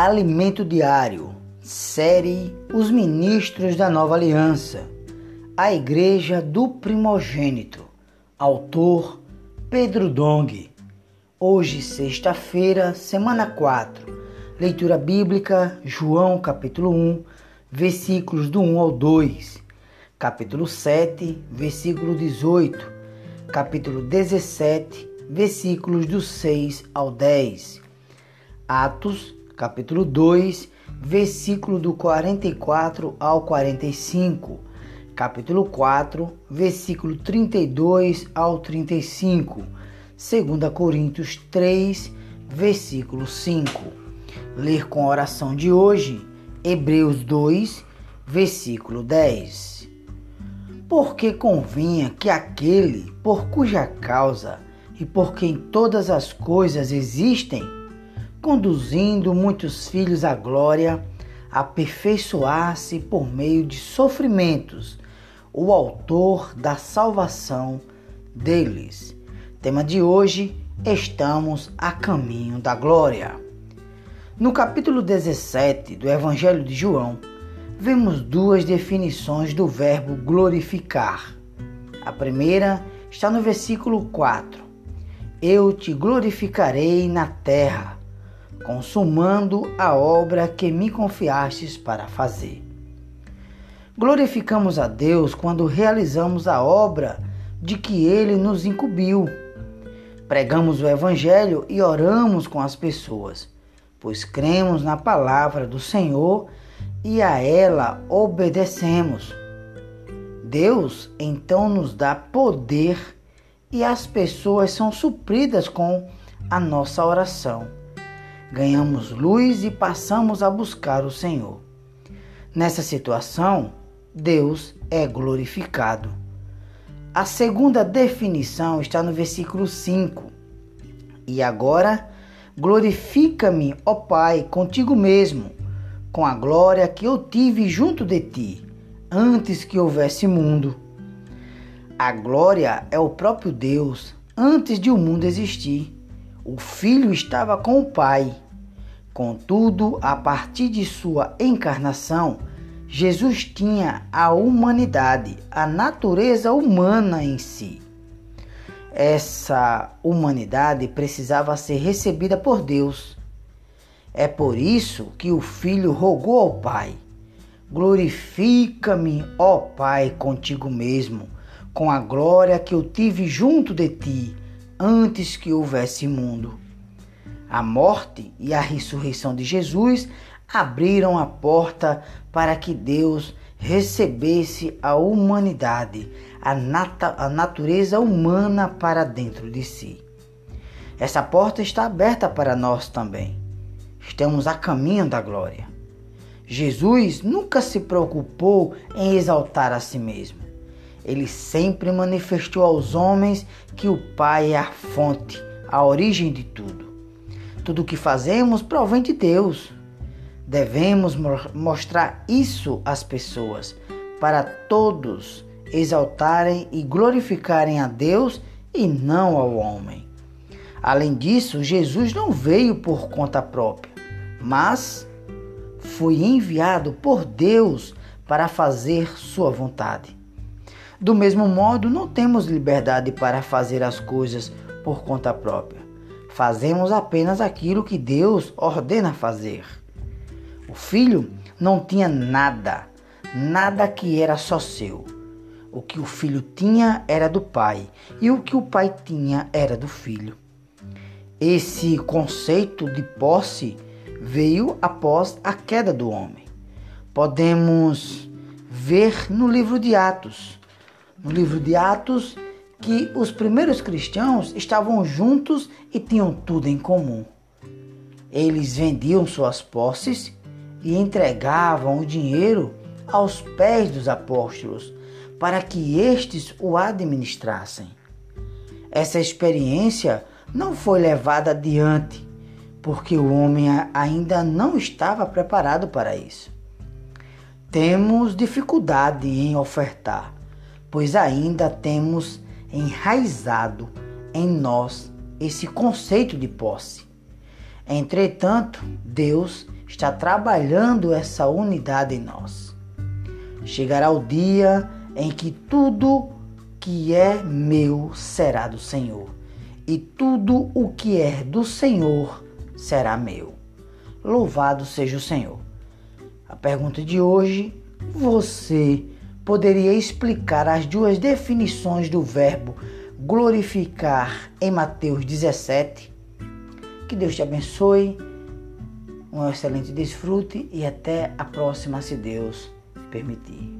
Alimento Diário, série Os Ministros da Nova Aliança, a Igreja do Primogênito, autor Pedro Dong. Hoje, sexta-feira, semana 4, leitura bíblica, João capítulo 1, versículos do 1 ao 2, capítulo 7, versículo 18, capítulo 17, versículos do 6 ao 10, Atos capítulo 2, versículo do 44 ao 45, capítulo 4, versículo 32 ao 35, 2 Coríntios 3, versículo 5. Ler com a oração de hoje, Hebreus 2, versículo 10. Porque convinha que aquele por cuja causa e por quem todas as coisas existem, conduzindo muitos filhos à glória, aperfeiçoar-se por meio de sofrimentos, o autor da salvação deles. Tema de hoje: estamos a caminho da glória. No capítulo 17 do Evangelho de João, vemos duas definições do verbo glorificar. A primeira está no versículo 4. Eu te glorificarei na terra consumando a obra que me confiastes para fazer. Glorificamos a Deus quando realizamos a obra de que Ele nos incumbiu. Pregamos o Evangelho e oramos com as pessoas, pois cremos na palavra do Senhor e a ela obedecemos. Deus então nos dá poder e as pessoas são supridas com a nossa oração ganhamos luz e passamos a buscar o Senhor. Nessa situação, Deus é glorificado. A segunda definição está no versículo 5. E agora, glorifica-me, ó Pai, contigo mesmo, com a glória que eu tive junto de ti, antes que houvesse mundo. A glória é o próprio Deus, antes de o mundo existir. O filho estava com o pai. Contudo, a partir de sua encarnação, Jesus tinha a humanidade, a natureza humana em si. Essa humanidade precisava ser recebida por Deus. É por isso que o filho rogou ao Pai: Glorifica-me, ó Pai, contigo mesmo, com a glória que eu tive junto de ti antes que houvesse mundo. A morte e a ressurreição de Jesus abriram a porta para que Deus recebesse a humanidade, a, a natureza humana para dentro de si. Essa porta está aberta para nós também. Estamos a caminho da glória. Jesus nunca se preocupou em exaltar a si mesmo ele sempre manifestou aos homens que o Pai é a fonte, a origem de tudo. Tudo o que fazemos provém de Deus. Devemos mostrar isso às pessoas, para todos exaltarem e glorificarem a Deus e não ao homem. Além disso, Jesus não veio por conta própria, mas foi enviado por Deus para fazer sua vontade. Do mesmo modo, não temos liberdade para fazer as coisas por conta própria. Fazemos apenas aquilo que Deus ordena fazer. O filho não tinha nada, nada que era só seu. O que o filho tinha era do pai, e o que o pai tinha era do filho. Esse conceito de posse veio após a queda do homem. Podemos ver no livro de Atos no livro de Atos que os primeiros cristãos estavam juntos e tinham tudo em comum. Eles vendiam suas posses e entregavam o dinheiro aos pés dos apóstolos para que estes o administrassem. Essa experiência não foi levada adiante porque o homem ainda não estava preparado para isso. Temos dificuldade em ofertar pois ainda temos enraizado em nós esse conceito de posse. Entretanto, Deus está trabalhando essa unidade em nós. Chegará o dia em que tudo que é meu será do Senhor, e tudo o que é do Senhor será meu. Louvado seja o Senhor. A pergunta de hoje: você poderia explicar as duas definições do verbo glorificar em Mateus 17? Que Deus te abençoe, um excelente desfrute e até a próxima, se Deus permitir.